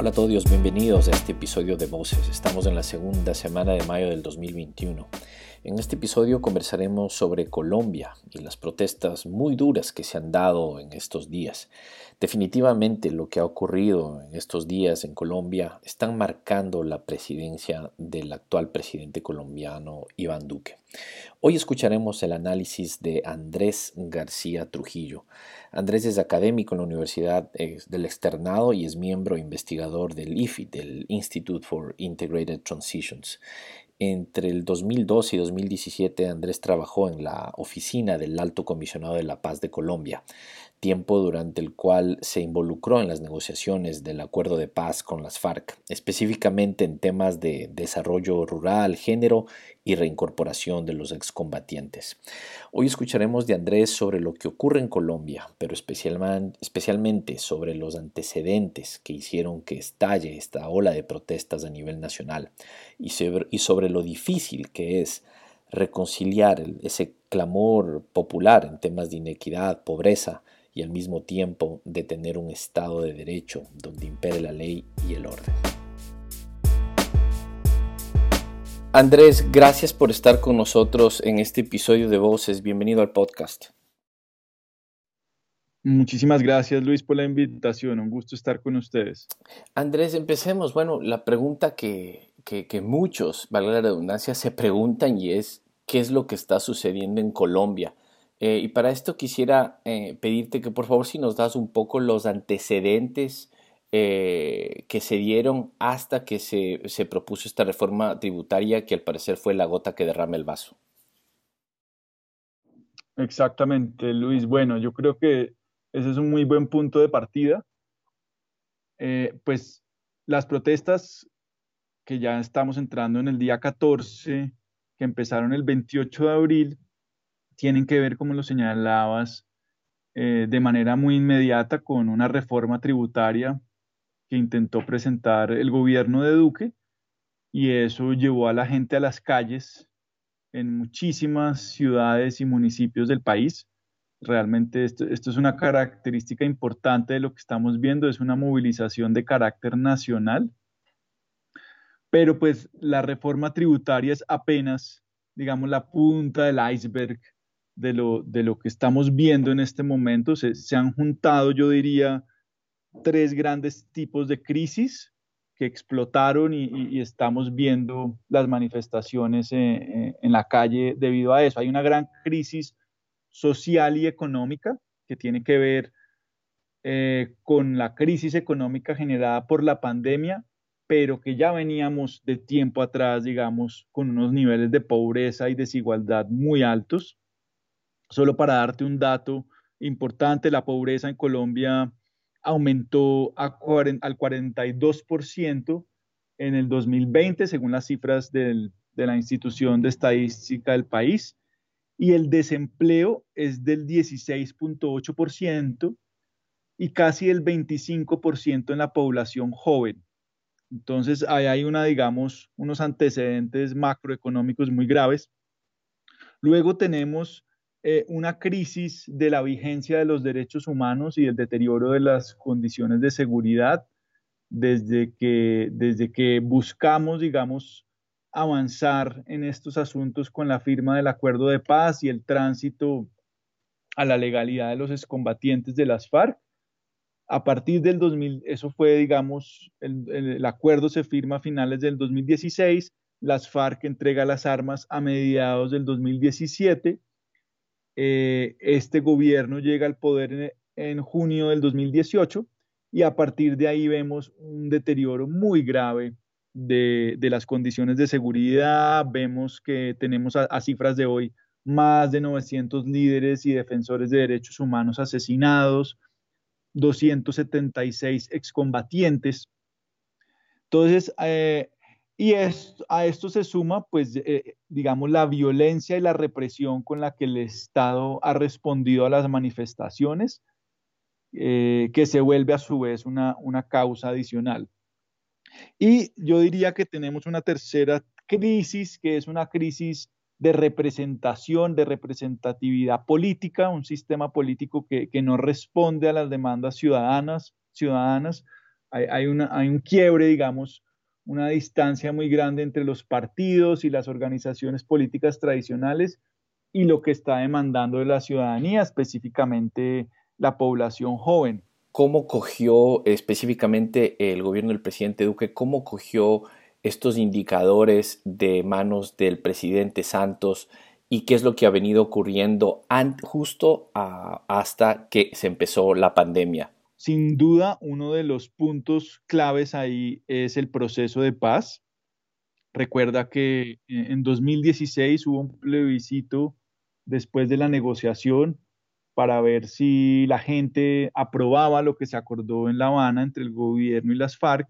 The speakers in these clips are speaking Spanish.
Hola a todos, bienvenidos a este episodio de Voces. Estamos en la segunda semana de mayo del 2021. En este episodio conversaremos sobre Colombia y las protestas muy duras que se han dado en estos días. Definitivamente lo que ha ocurrido en estos días en Colombia están marcando la presidencia del actual presidente colombiano Iván Duque. Hoy escucharemos el análisis de Andrés García Trujillo. Andrés es académico en la Universidad eh, del Externado y es miembro investigador del IFI, del Institute for Integrated Transitions. Entre el 2012 y 2017, Andrés trabajó en la oficina del Alto Comisionado de la Paz de Colombia tiempo durante el cual se involucró en las negociaciones del acuerdo de paz con las FARC, específicamente en temas de desarrollo rural, género y reincorporación de los excombatientes. Hoy escucharemos de Andrés sobre lo que ocurre en Colombia, pero especialmente sobre los antecedentes que hicieron que estalle esta ola de protestas a nivel nacional y sobre, lo difícil que es reconciliar ese clamor popular en temas de inequidad, pobreza, y al mismo tiempo de tener un Estado de Derecho donde impere la ley y el orden. Andrés, gracias por estar con nosotros en este episodio de Voces. Bienvenido al podcast. Muchísimas gracias Luis por la invitación, un gusto estar con ustedes. Andrés, empecemos. Bueno, la pregunta que, que, muchos, valga la redundancia, se preguntan y es, ¿qué es lo que está sucediendo en Colombia? Eh, y para esto quisiera eh, pedirte que por favor si nos das un poco los antecedentes eh, que se dieron hasta que se, se, propuso esta reforma tributaria que al parecer fue la gota que derrama el vaso. Exactamente, Luis. Bueno, yo creo que ese es un muy buen punto de partida. pues las protestas que ya estamos entrando en el día 14, que empezaron el 28 de abril, tienen que ver, como lo señalabas, eh, de manera muy inmediata con una reforma tributaria que intentó presentar el gobierno de Duque y eso llevó a la gente a las calles en muchísimas ciudades y municipios del país. Realmente esto, esto, es una característica importante de lo que estamos viendo, es una movilización de carácter nacional, pero pues la reforma tributaria es apenas, digamos, la punta del iceberg de lo, de lo que estamos viendo en este momento. Se, han juntado, yo diría, tres grandes tipos de crisis que explotaron y, estamos viendo las manifestaciones en, la calle debido a eso. Hay una gran crisis social y económica que tiene que ver eh, con la crisis económica generada por la pandemia, pero que ya veníamos de tiempo atrás, digamos, con unos niveles de pobreza y desigualdad muy altos. Solo para darte un dato importante, la pobreza en Colombia aumentó al 42% en el 2020, según las cifras de la institución de estadística del país, y el desempleo es del 16.8% y casi el 25% en la población joven. Entonces, ahí hay una, digamos, unos antecedentes macroeconómicos muy graves. Luego tenemos eh, una crisis de la vigencia de los derechos humanos y el deterioro de las condiciones de seguridad desde que, desde que buscamos, digamos, avanzar en estos asuntos con la firma del acuerdo de paz y el tránsito a la legalidad de los excombatientes de las FARC. A partir del 2000, eso fue, digamos, el, el acuerdo se firma a finales del 2016, las FARC entrega las armas a mediados del 2017 eh, este gobierno llega al poder en, junio del 2018 y a partir de ahí vemos un deterioro muy grave de, las condiciones de seguridad. Vemos que tenemos a, cifras de hoy más de 900 líderes y defensores de derechos humanos asesinados, 276 excombatientes. Entonces, eh, y a esto se suma, pues, eh, digamos, la violencia y la represión con la que el Estado ha respondido a las manifestaciones, eh, que se vuelve a su vez una, una causa adicional. Y yo diría que tenemos una tercera crisis, que es una crisis de representación, de representatividad política, un sistema político que, que no responde a las demandas ciudadanas, ciudadanas hay, un quiebre, digamos, una distancia muy grande entre los partidos y las organizaciones políticas tradicionales y lo que está demandando de la ciudadanía, específicamente la población joven. ¿Cómo cogió específicamente el gobierno del presidente Duque, cómo cogió estos indicadores de manos del presidente Santos y qué es lo que ha venido ocurriendo justo hasta que se empezó la pandemia? Sin duda, uno de los puntos claves ahí es el proceso de paz. Recuerda que en 2016 hubo un plebiscito después de la negociación para ver si la gente aprobaba lo que se acordó en La Habana entre el gobierno y las FARC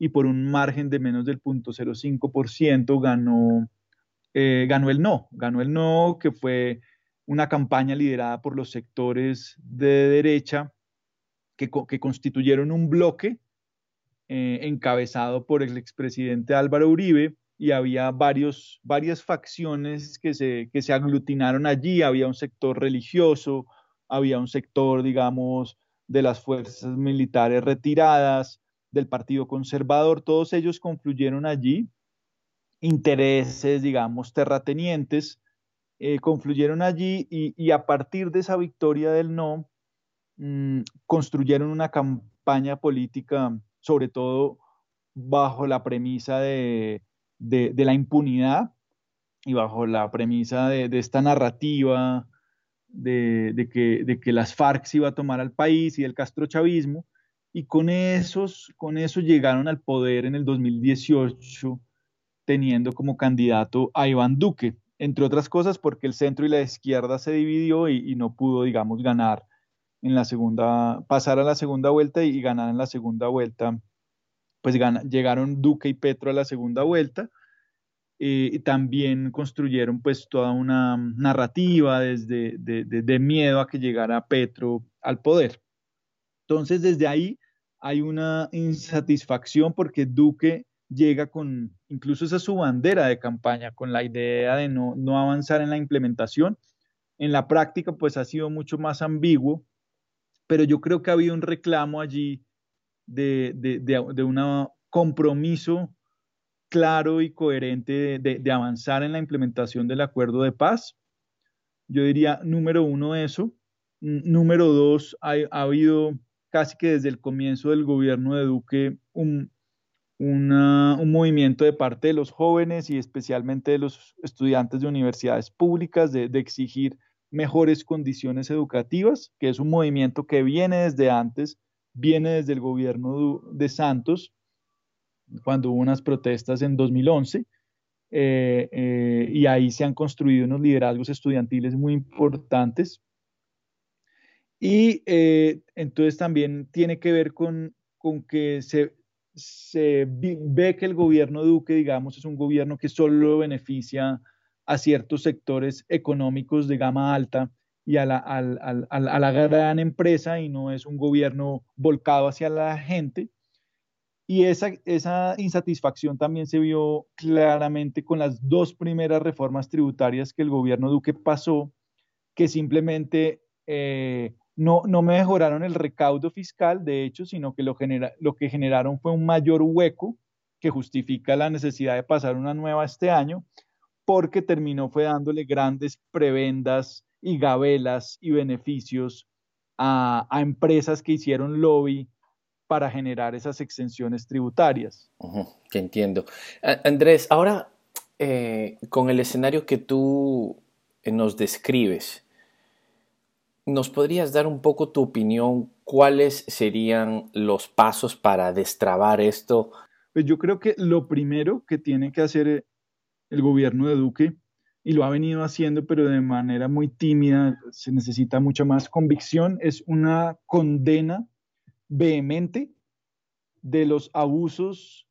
y por un margen de menos del 0.05% ganó, eh, ganó el no, ganó el no que fue una campaña liderada por los sectores de derecha que, constituyeron un bloque eh, encabezado por el expresidente Álvaro Uribe y había varios, varias facciones que se, que se aglutinaron allí, había un sector religioso, había un sector, digamos, de las fuerzas militares retiradas, del Partido Conservador, todos ellos confluyeron allí, intereses, digamos, terratenientes, eh, confluyeron allí y, a partir de esa victoria del no, Mm, construyeron una campaña política, sobre todo bajo la premisa de, la impunidad y bajo la premisa de, esta narrativa de, que, las FARC se iba a tomar al país y el castrochavismo, y con, esos, con eso llegaron al poder en el 2018 teniendo como candidato a Iván Duque, entre otras cosas porque el centro y la izquierda se dividió y no pudo, digamos, ganar en la segunda, pasar a la segunda vuelta y, ganar en la segunda vuelta. Pues llegaron Duque y Petro a la segunda vuelta. Eh, y también construyeron pues toda una narrativa desde de, miedo a que llegara Petro al poder. Entonces desde ahí hay una insatisfacción porque Duque llega con, incluso esa es su bandera de campaña, con la idea de no, no avanzar en la implementación. En la práctica pues ha sido mucho más ambiguo pero yo creo que ha habido un reclamo allí de, de, un compromiso claro y coherente de, avanzar en la implementación del acuerdo de paz. Yo diría, número uno, eso. Número dos, ha, habido casi que desde el comienzo del gobierno de Duque un, un movimiento de parte de los jóvenes y especialmente de los estudiantes de universidades públicas de, de exigir mejores condiciones educativas, que es un movimiento que viene desde antes, viene desde el gobierno de Santos, cuando hubo unas protestas en 2011, eh, eh, y ahí se han construido unos liderazgos estudiantiles muy importantes. Y eh, entonces también tiene que ver con, con que se, se ve que el gobierno Duque, digamos, es un gobierno que solo beneficia a ciertos sectores económicos de gama alta y a la, a la gran empresa y no es un gobierno volcado hacia la gente. Y esa, esa insatisfacción también se vio claramente con las dos primeras reformas tributarias que el gobierno Duque pasó, que simplemente eh, no, no mejoraron el recaudo fiscal, de hecho, sino que lo, genera, lo que generaron fue un mayor hueco que justifica la necesidad de pasar una nueva este año, porque terminó fue dándole grandes prebendas y gabelas y beneficios a, empresas que hicieron lobby para generar esas exenciones tributarias. que entiendo. Andrés, ahora eh, con el escenario que tú eh, nos describes, ¿nos podrías dar un poco tu opinión? ¿Cuáles serían los pasos para destrabar esto? Pues yo creo que lo primero que tiene que hacer el gobierno de Duque y lo ha venido haciendo, pero de manera muy tímida, se necesita mucha más convicción, es una condena vehemente de los abusos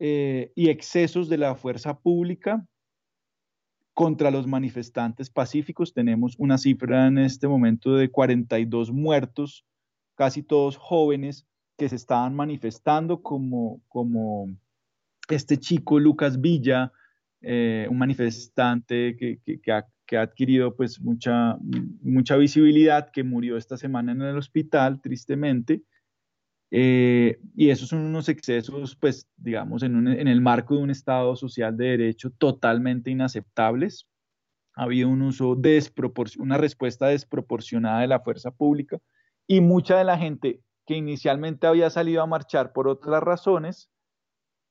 eh, y excesos de la fuerza pública contra los manifestantes pacíficos. Tenemos una cifra en este momento de 42 muertos, casi todos jóvenes que se estaban manifestando como, como este chico Lucas Villa, eh, un manifestante que, ha, adquirido pues mucha, mucha visibilidad, que murió esta semana en el hospital, tristemente. Eh, y esos son unos excesos, pues, digamos, en, el marco de un Estado social de derecho totalmente inaceptables. Ha habido un uso una respuesta desproporcionada de la fuerza pública y mucha de la gente que inicialmente había salido a marchar por otras razones,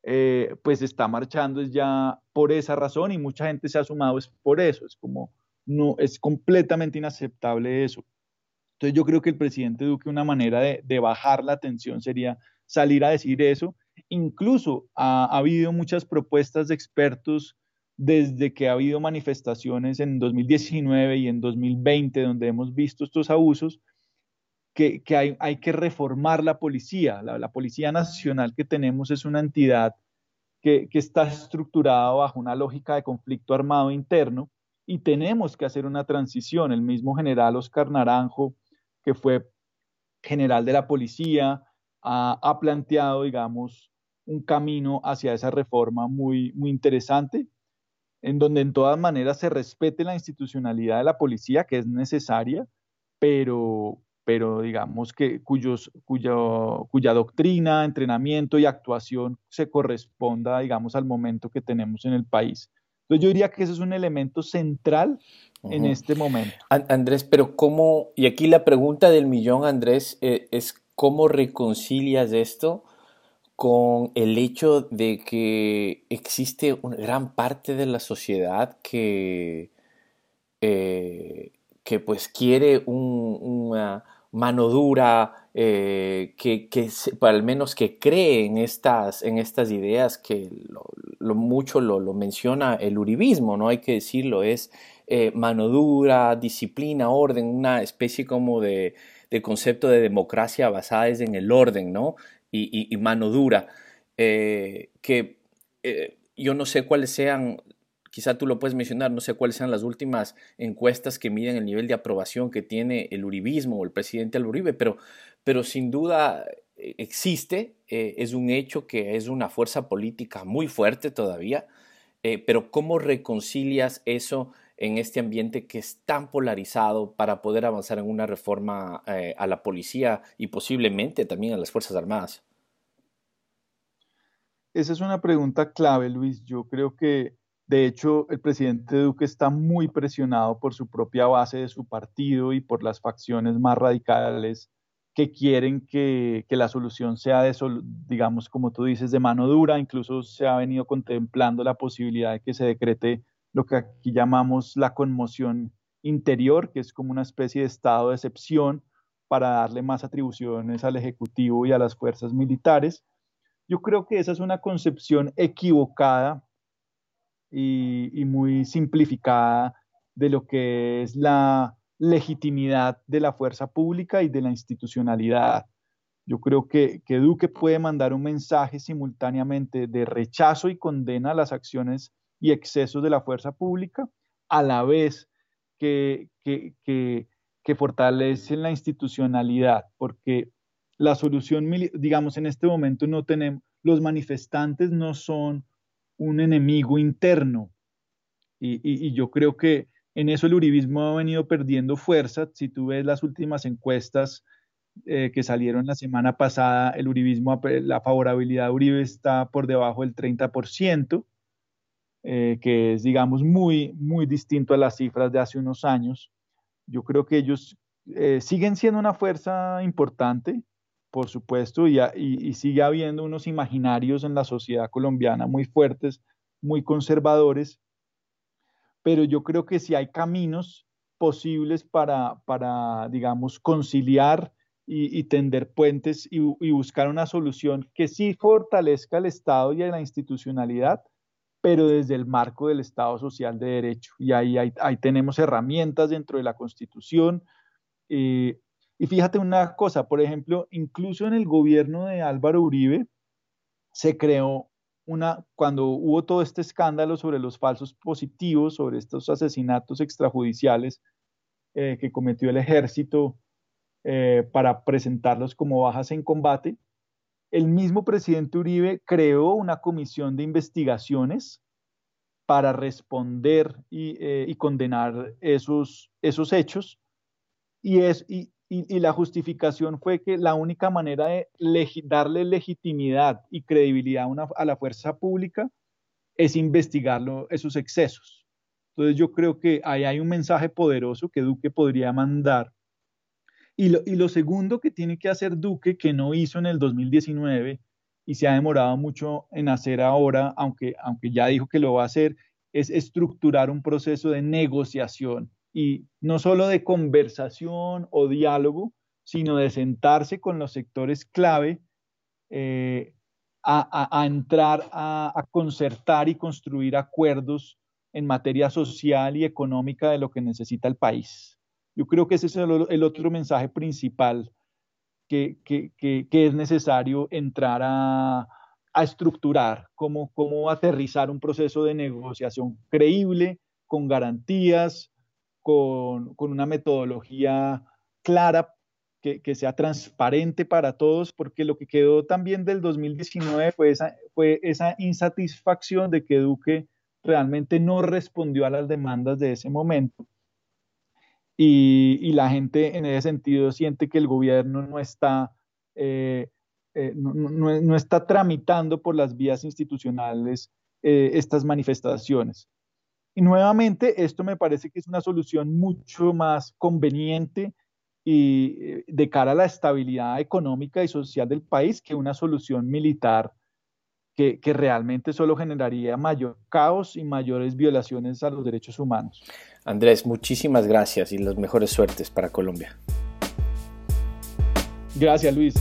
eh, pues está marchando ya por esa razón y mucha gente se ha sumado es por eso. Es como, no, es completamente inaceptable eso. Entonces yo creo que el presidente Duque, una manera de, bajar la tensión sería salir a decir eso. Incluso ha, habido muchas propuestas de expertos desde que ha habido manifestaciones en 2019 y en 2020 donde hemos visto estos abusos, que, hay, que reformar la policía. La, Policía Nacional que tenemos es una entidad que, que está estructurada bajo una lógica de conflicto armado interno y tenemos que hacer una transición. El mismo general Oscar Naranjo que fue general de la policía, ha, planteado, digamos, un camino hacia esa reforma muy, muy interesante, en donde en todas maneras se respete la institucionalidad de la policía, que es necesaria, pero, pero digamos que cuyos, cuyo, cuya doctrina, entrenamiento y actuación se corresponda, digamos, al momento que tenemos en el país. Entonces yo diría que ese es un elemento central en este momento. Andrés, pero ¿cómo, y aquí la pregunta del millón, Andrés, eh, es cómo reconcilias esto con el hecho de que existe una gran parte de la sociedad que, eh, que pues quiere una mano dura, eh, que, que, al menos que cree en estas, en estas ideas que lo, mucho lo, lo, menciona el uribismo, ¿no? Hay que decirlo, es eh, mano dura, disciplina, orden, una especie como de, concepto de democracia basada en el orden, ¿no? Y, mano dura, eh, que yo no sé cuáles sean, quizá tú lo puedes mencionar, no sé cuáles sean las últimas encuestas que miden el nivel de aprobación que tiene el uribismo o el presidente al Uribe, pero, pero sin duda existe, es un hecho que es una fuerza política muy fuerte todavía, pero ¿cómo reconcilias eso en este ambiente que es tan polarizado para poder avanzar en una reforma eh, a la policía y posiblemente también a las Fuerzas Armadas? Esa es una pregunta clave, Luis. Yo creo que, de hecho, el presidente Duque está muy presionado por su propia base de su partido y por las facciones más radicales que quieren que, la solución sea digamos, como tú dices, de mano dura. Incluso se ha venido contemplando la posibilidad de que se decrete lo que aquí llamamos la conmoción interior, que es como una especie de estado de excepción para darle más atribuciones al Ejecutivo y a las fuerzas militares. Yo creo que esa es una concepción equivocada y, muy simplificada de lo que es la legitimidad de la fuerza pública y de la institucionalidad. Yo creo que, que Duque puede mandar un mensaje simultáneamente de rechazo y condena a las acciones y excesos de la fuerza pública, a la vez que, que, que, fortalecen la institucionalidad, porque la solución, digamos, en este momento no tenemos, los manifestantes no son un enemigo interno. Y, yo creo que en eso el uribismo ha venido perdiendo fuerza. Si tú ves las últimas encuestas eh, que salieron la semana pasada, el uribismo, la favorabilidad de Uribe está por debajo del 30%. Eh, que es, digamos, muy, muy distinto a las cifras de hace unos años. Yo creo que ellos eh, siguen siendo una fuerza importante, por supuesto, y, sigue habiendo unos imaginarios en la sociedad colombiana muy fuertes, muy conservadores, pero yo creo que sí hay caminos posibles para, para digamos, conciliar y, tender puentes y, buscar una solución que sí fortalezca el Estado y la institucionalidad, pero desde el marco del Estado Social de Derecho. Y ahí, ahí, tenemos herramientas dentro de la Constitución. Eh, y fíjate una cosa, por ejemplo, incluso en el gobierno de Álvaro Uribe se creó una, cuando hubo todo este escándalo sobre los falsos positivos, sobre estos asesinatos extrajudiciales eh, que cometió el ejército eh, para presentarlos como bajas en combate, el mismo presidente Uribe creó una comisión de investigaciones para responder y, eh, condenar esos, esos hechos. Y, es, y, la justificación fue que la única manera de darle legitimidad y credibilidad a, la fuerza pública es investigarlo, esos excesos. Entonces yo creo que ahí hay un mensaje poderoso que Duque podría mandar. Y lo, y lo segundo que tiene que hacer Duque, que no hizo en el 2019 y se ha demorado mucho en hacer ahora, aunque, aunque ya dijo que lo va a hacer, es estructurar un proceso de negociación y no solo de conversación o diálogo, sino de sentarse con los sectores clave eh, a, entrar a, concertar y construir acuerdos en materia social y económica de lo que necesita el país. Yo creo que ese es el, otro mensaje principal que, es necesario entrar a, estructurar, cómo, cómo aterrizar un proceso de negociación creíble, con garantías, con, una metodología clara, que, sea transparente para todos, porque lo que quedó también del 2019 fue esa, insatisfacción de que Duque realmente no respondió a las demandas de ese momento. Y, la gente en ese sentido siente que el gobierno no está, eh, eh, no, está tramitando por las vías institucionales eh, estas manifestaciones. Y nuevamente, esto me parece que es una solución mucho más conveniente y eh, de cara a la estabilidad económica y social del país que una solución militar que, que, realmente solo generaría mayor caos y mayores violaciones a los derechos humanos. Andrés, muchísimas gracias y las mejores suertes para Colombia. Gracias, Luis.